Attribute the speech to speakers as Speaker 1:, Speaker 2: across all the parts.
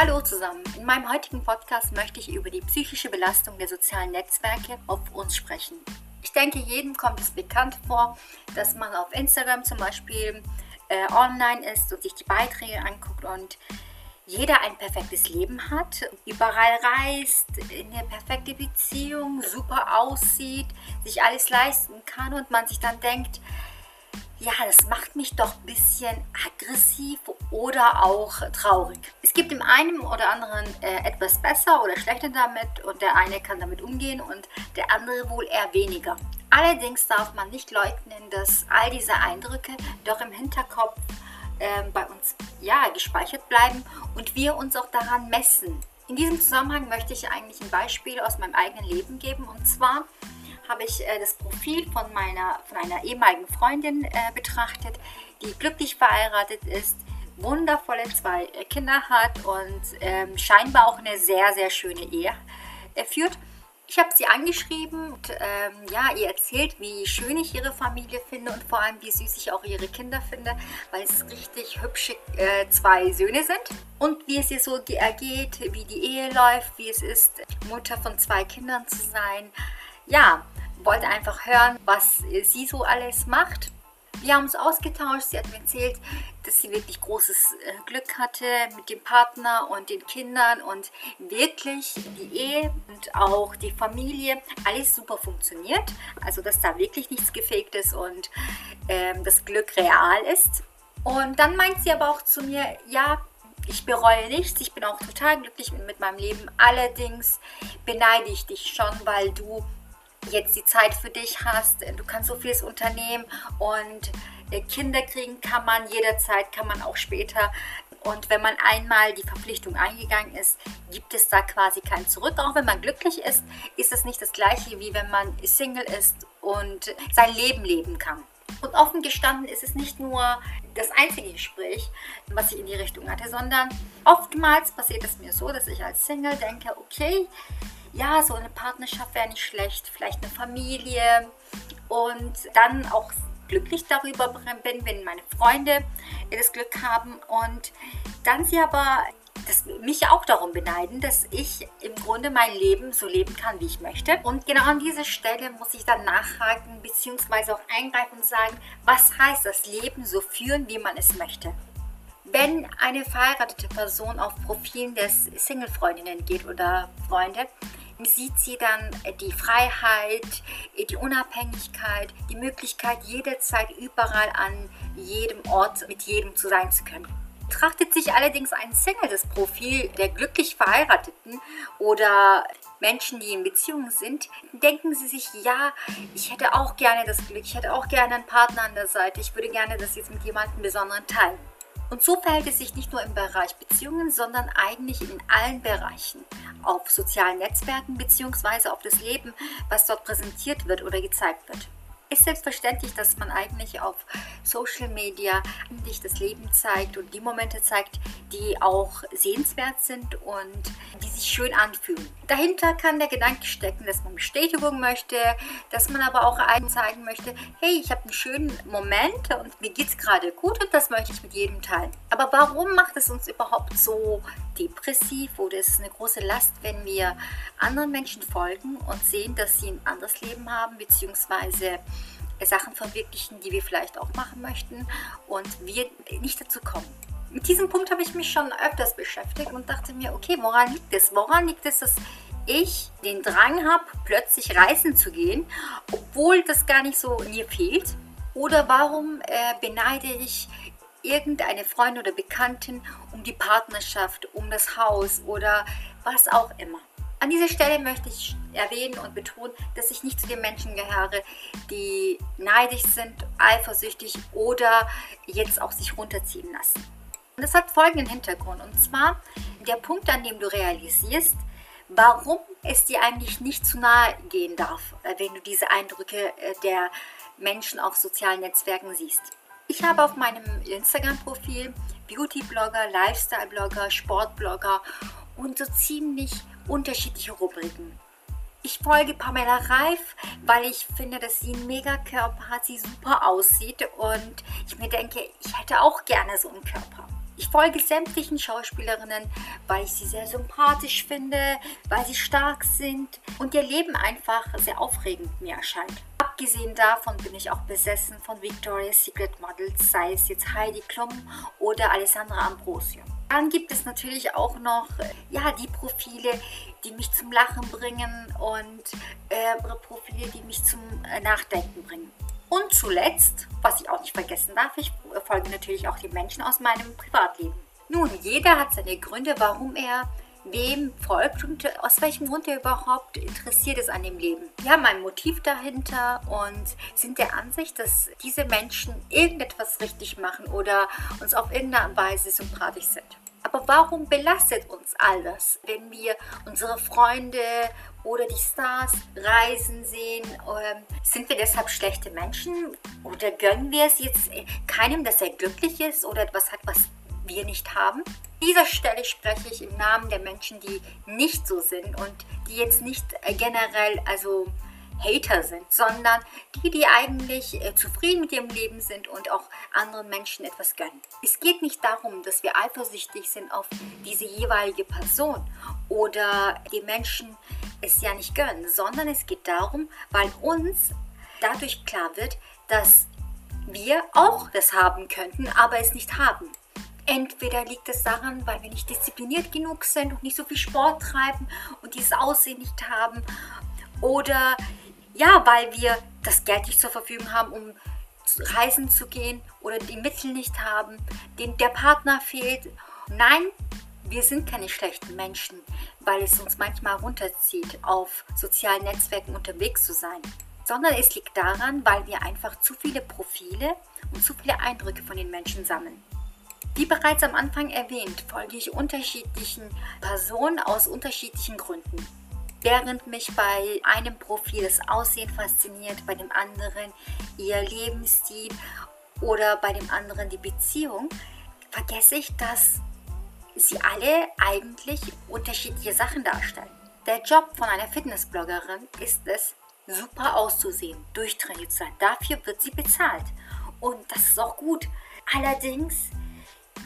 Speaker 1: Hallo zusammen. In meinem heutigen Podcast möchte ich über die psychische Belastung der sozialen Netzwerke auf uns sprechen. Ich denke, jedem kommt es bekannt vor, dass man auf Instagram zum Beispiel äh, online ist und sich die Beiträge anguckt und jeder ein perfektes Leben hat, überall reist, in eine perfekte Beziehung, super aussieht, sich alles leisten kann und man sich dann denkt, ja, das macht mich doch ein bisschen aggressiv oder auch traurig. Gibt dem einen oder anderen äh, etwas besser oder schlechter damit und der eine kann damit umgehen und der andere wohl eher weniger. Allerdings darf man nicht leugnen, dass all diese Eindrücke doch im Hinterkopf äh, bei uns ja, gespeichert bleiben und wir uns auch daran messen. In diesem Zusammenhang möchte ich eigentlich ein Beispiel aus meinem eigenen Leben geben und zwar habe ich äh, das Profil von, meiner, von einer ehemaligen Freundin äh, betrachtet, die glücklich verheiratet ist, wundervolle zwei äh, Kinder hat und ähm, scheinbar auch eine sehr, sehr schöne Ehe äh, führt. Ich habe sie angeschrieben und ähm, ja, ihr erzählt, wie schön ich ihre Familie finde und vor allem, wie süß ich auch ihre Kinder finde, weil es richtig hübsche äh, zwei Söhne sind. Und wie es ihr so ergeht, wie die Ehe läuft, wie es ist, Mutter von zwei Kindern zu sein. Ja, wollte einfach hören, was sie so alles macht. Wir haben uns ausgetauscht. Sie hat mir erzählt, dass sie wirklich großes äh, Glück hatte mit dem Partner und den Kindern und wirklich die Ehe und auch die Familie alles super funktioniert. Also, dass da wirklich nichts gefaked ist und ähm, das Glück real ist. Und dann meint sie aber auch zu mir, ja, ich bereue nichts, ich bin auch total glücklich mit meinem Leben. Allerdings beneide ich dich schon, weil du jetzt die Zeit für dich hast. Du kannst so vieles unternehmen und äh, Kinder kriegen kann man jederzeit, kann man auch später. Und wenn man einmal die Verpflichtung eingegangen ist, gibt es da quasi kein Zurück. Auch wenn man glücklich ist, ist es nicht das gleiche, wie wenn man Single ist und sein Leben leben kann. Und offen gestanden ist es nicht nur das einzige Gespräch, was ich in die Richtung hatte, sondern oftmals passiert es mir so, dass ich als Single denke, okay, ja, so eine Partnerschaft wäre nicht schlecht, vielleicht eine Familie und dann auch glücklich darüber bin, wenn meine Freunde das Glück haben und dann sie aber das, mich auch darum beneiden, dass ich im Grunde mein Leben so leben kann, wie ich möchte. Und genau an dieser Stelle muss ich dann nachhaken bzw. auch eingreifen und sagen, was heißt das Leben so führen, wie man es möchte. Wenn eine verheiratete Person auf Profilen des Single-Freundinnen geht oder Freunde, sieht sie dann die Freiheit, die Unabhängigkeit, die Möglichkeit, jederzeit überall an jedem Ort mit jedem zu sein zu können. Betrachtet sich allerdings ein Single das Profil der glücklich Verheirateten oder Menschen, die in Beziehungen sind, denken sie sich, ja, ich hätte auch gerne das Glück, ich hätte auch gerne einen Partner an der Seite, ich würde gerne das jetzt mit jemandem Besonderen teilen. Und so verhält es sich nicht nur im Bereich Beziehungen, sondern eigentlich in allen Bereichen. Auf sozialen Netzwerken bzw. auf das Leben, was dort präsentiert wird oder gezeigt wird ist selbstverständlich, dass man eigentlich auf Social Media nicht das Leben zeigt und die Momente zeigt, die auch sehenswert sind und die sich schön anfühlen. Dahinter kann der Gedanke stecken, dass man Bestätigung möchte, dass man aber auch einem zeigen möchte, hey, ich habe einen schönen Moment und mir geht es gerade gut und das möchte ich mit jedem teilen. Aber warum macht es uns überhaupt so depressiv oder ist es eine große Last, wenn wir anderen Menschen folgen und sehen, dass sie ein anderes Leben haben, beziehungsweise Sachen verwirklichen, die wir vielleicht auch machen möchten und wir nicht dazu kommen. Mit diesem Punkt habe ich mich schon öfters beschäftigt und dachte mir, okay, woran liegt es? Woran liegt es, dass ich den Drang habe, plötzlich reisen zu gehen, obwohl das gar nicht so mir fehlt? Oder warum äh, beneide ich irgendeine Freundin oder Bekanntin um die Partnerschaft, um das Haus oder was auch immer? An dieser Stelle möchte ich erwähnen und betonen, dass ich nicht zu den Menschen gehöre, die neidisch sind, eifersüchtig oder jetzt auch sich runterziehen lassen. Und das hat folgenden Hintergrund. Und zwar der Punkt, an dem du realisierst, warum es dir eigentlich nicht zu nahe gehen darf, äh, wenn du diese Eindrücke äh, der Menschen auf sozialen Netzwerken siehst. Ich habe auf meinem Instagram-Profil Beauty-Blogger, Lifestyle-Blogger, Sport-Blogger und so ziemlich unterschiedliche Rubriken. Ich folge Pamela Reif, weil ich finde, dass sie einen Megakörper hat, sie super aussieht und ich mir denke, ich hätte auch gerne so einen Körper. Ich folge sämtlichen Schauspielerinnen, weil ich sie sehr sympathisch finde, weil sie stark sind und ihr Leben einfach sehr aufregend mir erscheint. Abgesehen davon bin ich auch besessen von Victoria's Secret Models, sei es jetzt Heidi Klum oder Alessandra Ambrosio. Dann gibt es natürlich auch noch ja, die Profile, die mich zum Lachen bringen und äh, Profile, die mich zum äh, Nachdenken bringen. Und zuletzt, was ich auch nicht vergessen darf, ich folge natürlich auch den Menschen aus meinem Privatleben. Nun, jeder hat seine Gründe, warum er wem folgt und aus welchem Grund er überhaupt interessiert ist an dem Leben. Wir haben ein Motiv dahinter und sind der Ansicht, dass diese Menschen irgendetwas richtig machen oder uns auf irgendeine Weise sympathisch sind. Aber warum belastet uns all das, wenn wir unsere Freunde oder die Stars reisen sehen? Ähm, sind wir deshalb schlechte Menschen? Oder gönnen wir es jetzt keinem, dass er glücklich ist oder etwas hat, was wir nicht haben? An dieser Stelle spreche ich im Namen der Menschen, die nicht so sind und die jetzt nicht äh, generell, also Hater sind, sondern die, die eigentlich äh, zufrieden mit ihrem Leben sind und auch anderen Menschen etwas gönnen. Es geht nicht darum, dass wir eifersüchtig sind auf diese jeweilige Person oder die Menschen es ja nicht gönnen, sondern es geht darum, weil uns dadurch klar wird, dass wir auch das haben könnten, aber es nicht haben. Entweder liegt es daran, weil wir nicht diszipliniert genug sind und nicht so viel Sport treiben und dieses Aussehen nicht haben. Oder ja, weil wir das Geld nicht zur Verfügung haben, um reisen zu gehen oder die Mittel nicht haben, den, der Partner fehlt. Nein, wir sind keine schlechten Menschen, weil es uns manchmal runterzieht, auf sozialen Netzwerken unterwegs zu sein. Sondern es liegt daran, weil wir einfach zu viele Profile und zu viele Eindrücke von den Menschen sammeln. Wie bereits am Anfang erwähnt, folge ich unterschiedlichen Personen aus unterschiedlichen Gründen. Während mich bei einem Profil das Aussehen fasziniert, bei dem anderen ihr Lebensstil oder bei dem anderen die Beziehung, vergesse ich, dass sie alle eigentlich unterschiedliche Sachen darstellen. Der Job von einer Fitnessbloggerin ist es, super auszusehen, durchtrainiert zu sein. Dafür wird sie bezahlt. Und das ist auch gut. Allerdings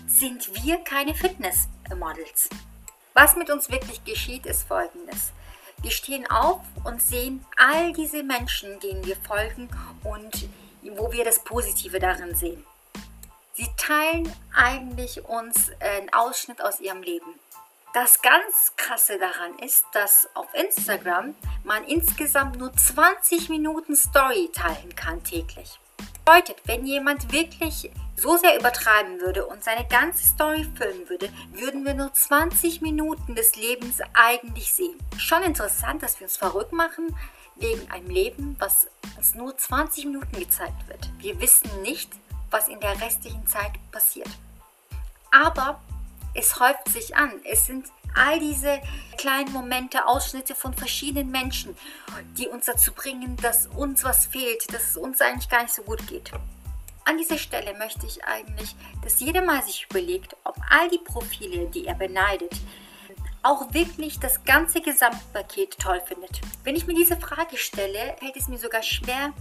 Speaker 1: sind wir keine Fitnessmodels. Was mit uns wirklich geschieht, ist folgendes. Wir stehen auf und sehen all diese Menschen, denen wir folgen und wo wir das Positive darin sehen. Sie teilen eigentlich uns einen Ausschnitt aus ihrem Leben. Das ganz Krasse daran ist, dass auf Instagram man insgesamt nur 20 Minuten Story teilen kann täglich. Bedeutet, wenn jemand wirklich so sehr übertreiben würde und seine ganze Story filmen würde, würden wir nur 20 Minuten des Lebens eigentlich sehen. Schon interessant, dass wir uns verrückt machen wegen einem Leben, was uns nur 20 Minuten gezeigt wird. Wir wissen nicht, was in der restlichen Zeit passiert. Aber es häuft sich an. Es sind all diese kleinen Momente, Ausschnitte von verschiedenen Menschen, die uns dazu bringen, dass uns was fehlt, dass es uns eigentlich gar nicht so gut geht. An dieser Stelle möchte ich eigentlich, dass jeder mal sich überlegt, ob all die Profile, die er beneidet, auch wirklich das ganze Gesamtpaket toll findet. Wenn ich mir diese Frage stelle, fällt es mir sogar schwer,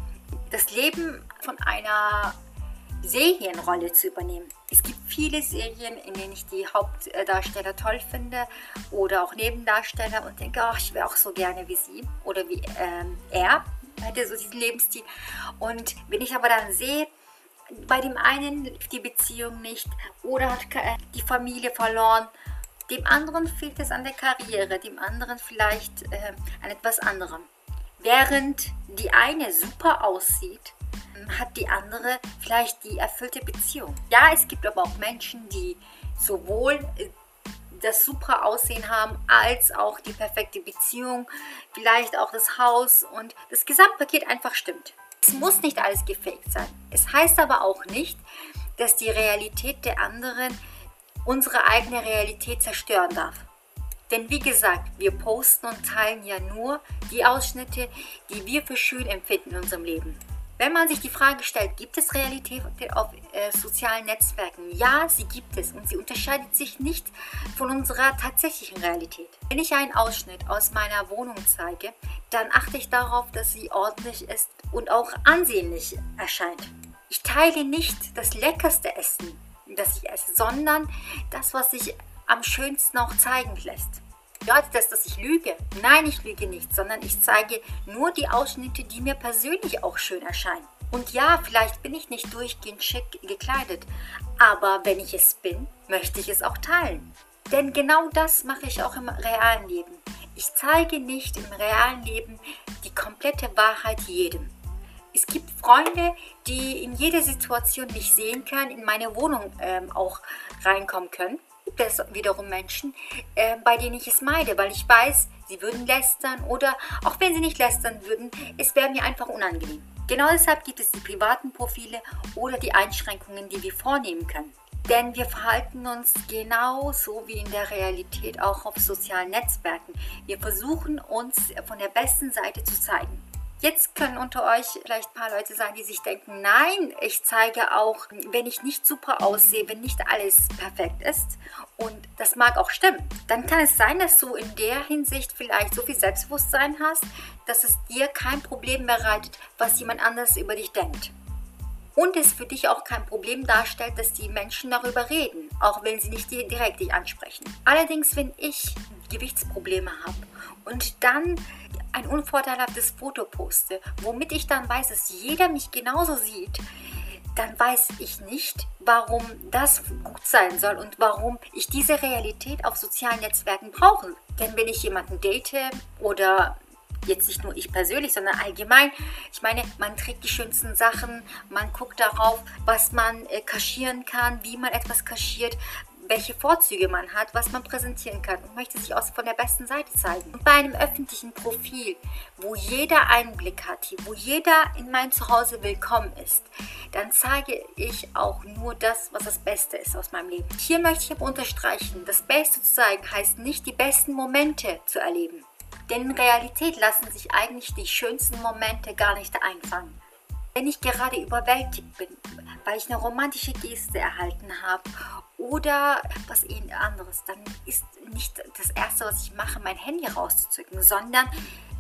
Speaker 1: das Leben von einer Serienrolle zu übernehmen. Es gibt viele Serien, in denen ich die Hauptdarsteller toll finde oder auch Nebendarsteller und denke, oh, ich wäre auch so gerne wie sie oder wie ähm, er, hätte so diesen Lebensstil. Und wenn ich aber dann sehe, bei dem einen die Beziehung nicht oder hat die Familie verloren, dem anderen fehlt es an der Karriere, dem anderen vielleicht äh, an etwas anderem. Während die eine super aussieht, hat die andere vielleicht die erfüllte Beziehung. Ja, es gibt aber auch Menschen, die sowohl äh, das super Aussehen haben, als auch die perfekte Beziehung, vielleicht auch das Haus und das Gesamtpaket einfach stimmt. Es muss nicht alles gefaked sein. Es heißt aber auch nicht, dass die Realität der anderen unsere eigene Realität zerstören darf. Denn wie gesagt, wir posten und teilen ja nur die Ausschnitte, die wir für schön empfinden in unserem Leben. Wenn man sich die Frage stellt, gibt es Realität auf äh, sozialen Netzwerken? Ja, sie gibt es und sie unterscheidet sich nicht von unserer tatsächlichen Realität. Wenn ich einen Ausschnitt aus meiner Wohnung zeige, dann achte ich darauf, dass sie ordentlich ist und auch ansehnlich erscheint. Ich teile nicht das leckerste Essen das ich esse, sondern das, was sich am schönsten auch zeigen lässt. Bedeutet das, dass ich lüge? Nein, ich lüge nicht, sondern ich zeige nur die Ausschnitte, die mir persönlich auch schön erscheinen. Und ja, vielleicht bin ich nicht durchgehend schick gekleidet, aber wenn ich es bin, möchte ich es auch teilen. Denn genau das mache ich auch im realen Leben. Ich zeige nicht im realen Leben die komplette Wahrheit jedem. Es gibt Freunde, die in jeder Situation mich sehen können, in meine Wohnung ähm, auch reinkommen können. Gibt es wiederum Menschen, äh, bei denen ich es meide, weil ich weiß, sie würden lästern oder auch wenn sie nicht lästern würden, es wäre mir einfach unangenehm. Genau deshalb gibt es die privaten Profile oder die Einschränkungen, die wir vornehmen können. Denn wir verhalten uns genauso wie in der Realität auch auf sozialen Netzwerken. Wir versuchen uns von der besten Seite zu zeigen. Jetzt können unter euch vielleicht ein paar Leute sein, die sich denken, nein, ich zeige auch, wenn ich nicht super aussehe, wenn nicht alles perfekt ist. Und das mag auch stimmen. Dann kann es sein, dass du in der Hinsicht vielleicht so viel Selbstbewusstsein hast, dass es dir kein Problem bereitet, was jemand anders über dich denkt und es für dich auch kein Problem darstellt, dass die Menschen darüber reden, auch wenn sie nicht direkt dich ansprechen. Allerdings, wenn ich Gewichtsprobleme habe und dann ein unvorteilhaftes Foto poste, womit ich dann weiß, dass jeder mich genauso sieht, dann weiß ich nicht, warum das gut sein soll und warum ich diese Realität auf sozialen Netzwerken brauche. Denn wenn ich jemanden date oder jetzt nicht nur ich persönlich, sondern allgemein. Ich meine, man trägt die schönsten Sachen, man guckt darauf, was man äh, kaschieren kann, wie man etwas kaschiert, welche Vorzüge man hat, was man präsentieren kann und möchte sich auch von der besten Seite zeigen. Und bei einem öffentlichen Profil, wo jeder Einblick hat, wo jeder in mein Zuhause willkommen ist, dann zeige ich auch nur das, was das Beste ist aus meinem Leben. Hier möchte ich aber unterstreichen, das Beste zu zeigen heißt nicht die besten Momente zu erleben. Denn in Realität lassen sich eigentlich die schönsten Momente gar nicht einfangen. Wenn ich gerade überwältigt bin, weil ich eine romantische Geste erhalten habe oder was anderes, dann ist nicht das Erste, was ich mache, mein Handy rauszuzücken, sondern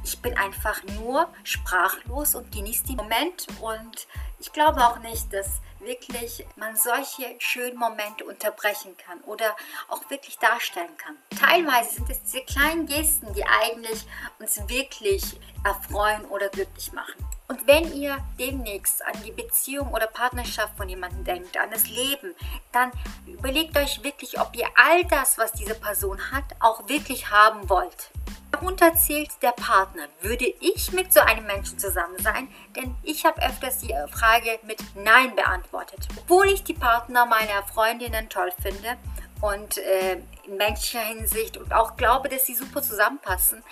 Speaker 1: ich bin einfach nur sprachlos und genieße den Moment und ich glaube auch nicht, dass wirklich man solche schönen Momente unterbrechen kann oder auch wirklich darstellen kann. Teilweise sind es diese kleinen Gesten, die eigentlich uns wirklich erfreuen oder glücklich machen. Und wenn ihr demnächst an die Beziehung oder Partnerschaft von jemandem denkt, an das Leben, dann überlegt euch wirklich, ob ihr all das, was diese Person hat, auch wirklich haben wollt. Darunter zählt der Partner. Würde ich mit so einem Menschen zusammen sein? Denn ich habe öfters die Frage mit Nein beantwortet. Obwohl ich die Partner meiner Freundinnen toll finde und äh, in menschlicher Hinsicht und auch glaube, dass sie super zusammenpassen,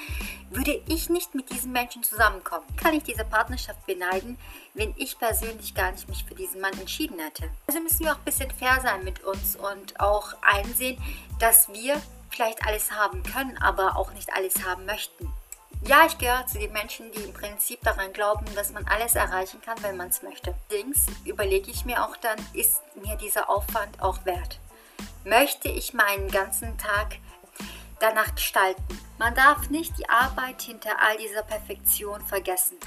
Speaker 1: würde ich nicht mit diesen Menschen zusammenkommen. Kann ich diese Partnerschaft beneiden, wenn ich persönlich gar nicht mich für diesen Mann entschieden hätte? Also müssen wir auch ein bisschen fair sein mit uns und auch einsehen, dass wir vielleicht alles haben können, aber auch nicht alles haben möchten. Ja, ich gehöre zu den Menschen, die im Prinzip daran glauben, dass man alles erreichen kann, wenn man es möchte. Allerdings überlege ich mir auch dann, ist mir dieser Aufwand auch wert? Möchte ich meinen ganzen Tag danach gestalten? Man darf nicht die Arbeit hinter all dieser Perfektion vergessen.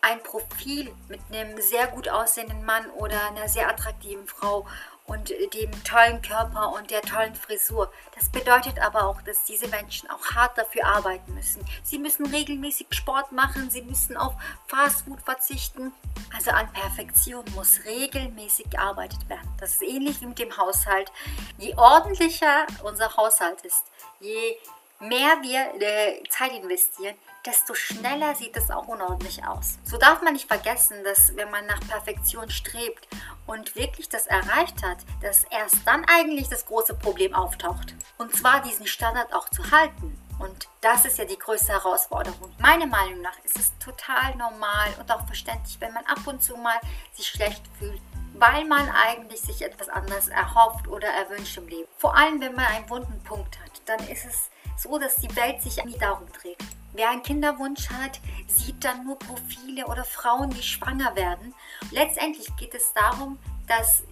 Speaker 1: Ein Profil mit einem sehr gut aussehenden Mann oder einer sehr attraktiven Frau und dem tollen Körper und der tollen Frisur. Das bedeutet aber auch, dass diese Menschen auch hart dafür arbeiten müssen. Sie müssen regelmäßig Sport machen, sie müssen auf Fastfood verzichten. Also an Perfektion muss regelmäßig gearbeitet werden. Das ist ähnlich wie mit dem Haushalt. Je ordentlicher unser Haushalt ist, je mehr wir äh, Zeit investieren, desto schneller sieht es auch unordentlich aus. So darf man nicht vergessen, dass wenn man nach Perfektion strebt und wirklich das erreicht hat, dass erst dann eigentlich das große Problem auftaucht. Und zwar diesen Standard auch zu halten. Und das ist ja die größte Herausforderung. Meiner Meinung nach ist es total normal und auch verständlich, wenn man ab und zu mal sich schlecht fühlt, weil man eigentlich sich etwas anderes erhofft oder erwünscht im Leben. Vor allem, wenn man einen wunden Punkt hat, dann ist es so, dass die Welt sich nie darum dreht. Wer einen Kinderwunsch hat, sieht dann nur Profile oder Frauen, die schwanger werden. Letztendlich geht es darum, dass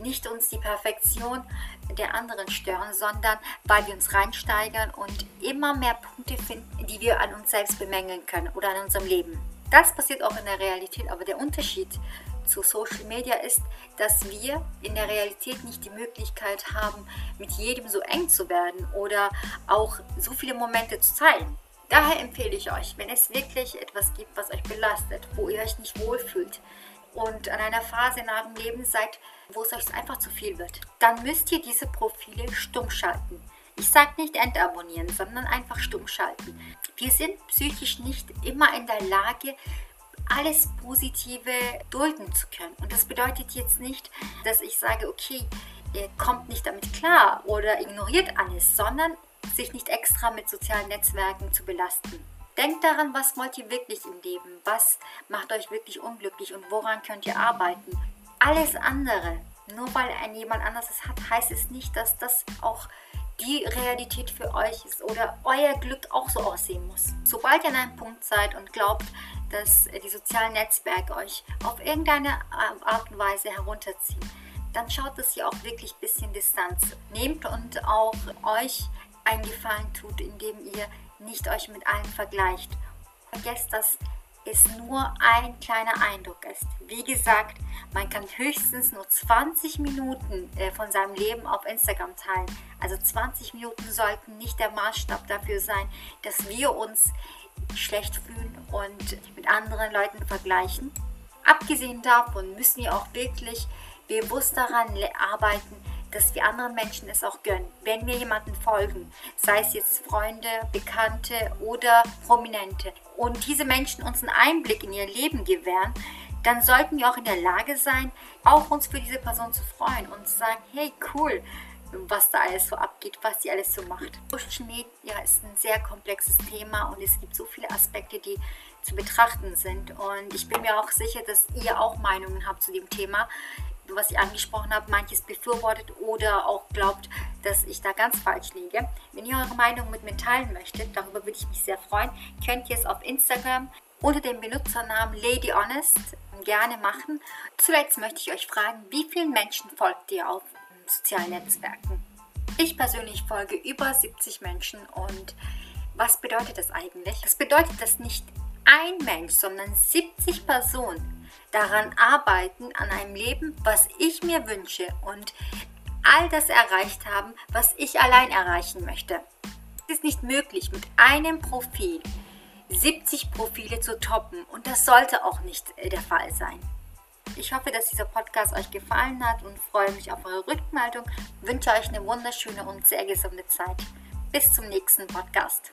Speaker 1: nicht uns die Perfektion der anderen stören, sondern weil wir uns reinsteigern und immer mehr Punkte finden, die wir an uns selbst bemängeln können oder an unserem Leben. Das passiert auch in der Realität, aber der Unterschied zu Social Media ist, dass wir in der Realität nicht die Möglichkeit haben, mit jedem so eng zu werden oder auch so viele Momente zu teilen. Daher empfehle ich euch, wenn es wirklich etwas gibt, was euch belastet, wo ihr euch nicht wohlfühlt und an einer Phase in eurem Leben seid, wo es euch einfach zu viel wird, dann müsst ihr diese Profile stumm schalten. Ich sage nicht entabonnieren, sondern einfach stumm schalten. Wir sind psychisch nicht immer in der Lage, alles Positive dulden zu können. Und das bedeutet jetzt nicht, dass ich sage, okay, ihr kommt nicht damit klar oder ignoriert alles, sondern sich nicht extra mit sozialen Netzwerken zu belasten. Denkt daran, was wollt ihr wirklich im Leben? Was macht euch wirklich unglücklich und woran könnt ihr arbeiten? Alles andere, nur weil ein jemand anderes es hat, heißt es nicht, dass das auch die Realität für euch ist oder euer Glück auch so aussehen muss. Sobald ihr an einem Punkt seid und glaubt, dass die sozialen Netzwerke euch auf irgendeine Art und Weise herunterziehen, dann schaut, dass ihr auch wirklich ein bisschen Distanz nehmt und auch euch einen Gefallen tut, indem ihr nicht euch mit allen vergleicht. Vergesst, dass es nur ein kleiner Eindruck ist. Wie gesagt, man kann höchstens nur 20 Minuten äh, von seinem Leben auf Instagram teilen. Also 20 Minuten sollten nicht der Maßstab dafür sein, dass wir uns schlecht fühlen und mit anderen Leuten vergleichen. Abgesehen davon müssen wir auch wirklich bewusst daran arbeiten, dass wir anderen Menschen es auch gönnen. Wenn wir jemanden folgen, sei es jetzt Freunde, Bekannte oder Prominente, und diese Menschen uns einen Einblick in ihr Leben gewähren, dann sollten wir auch in der Lage sein, auch uns für diese Person zu freuen und zu sagen, hey cool, was da alles so abgeht, was sie alles so macht. Social Media ist ein sehr komplexes Thema und es gibt so viele Aspekte, die zu betrachten sind. Und ich bin mir auch sicher, dass ihr auch Meinungen habt zu dem Thema was ich angesprochen habe, manches befürwortet oder auch glaubt, dass ich da ganz falsch liege. Wenn ihr eure Meinung mit mir teilen möchtet, darüber würde ich mich sehr freuen, könnt ihr es auf Instagram unter dem Benutzernamen Lady Honest gerne machen. Zuletzt möchte ich euch fragen, wie vielen Menschen folgt ihr auf sozialen Netzwerken? Ich persönlich folge über 70 Menschen und was bedeutet das eigentlich? Das bedeutet, dass nicht ein Mensch, sondern 70 Personen daran arbeiten, an einem Leben, was ich mir wünsche und all das erreicht haben, was ich allein erreichen möchte. Es ist nicht möglich, mit einem Profil 70 Profile zu toppen und das sollte auch nicht äh, der Fall sein. Ich hoffe, dass dieser Podcast euch gefallen hat und freue mich auf eure Rückmeldung. Wünsche euch eine wunderschöne und sehr gesunde Zeit. Bis zum nächsten Podcast.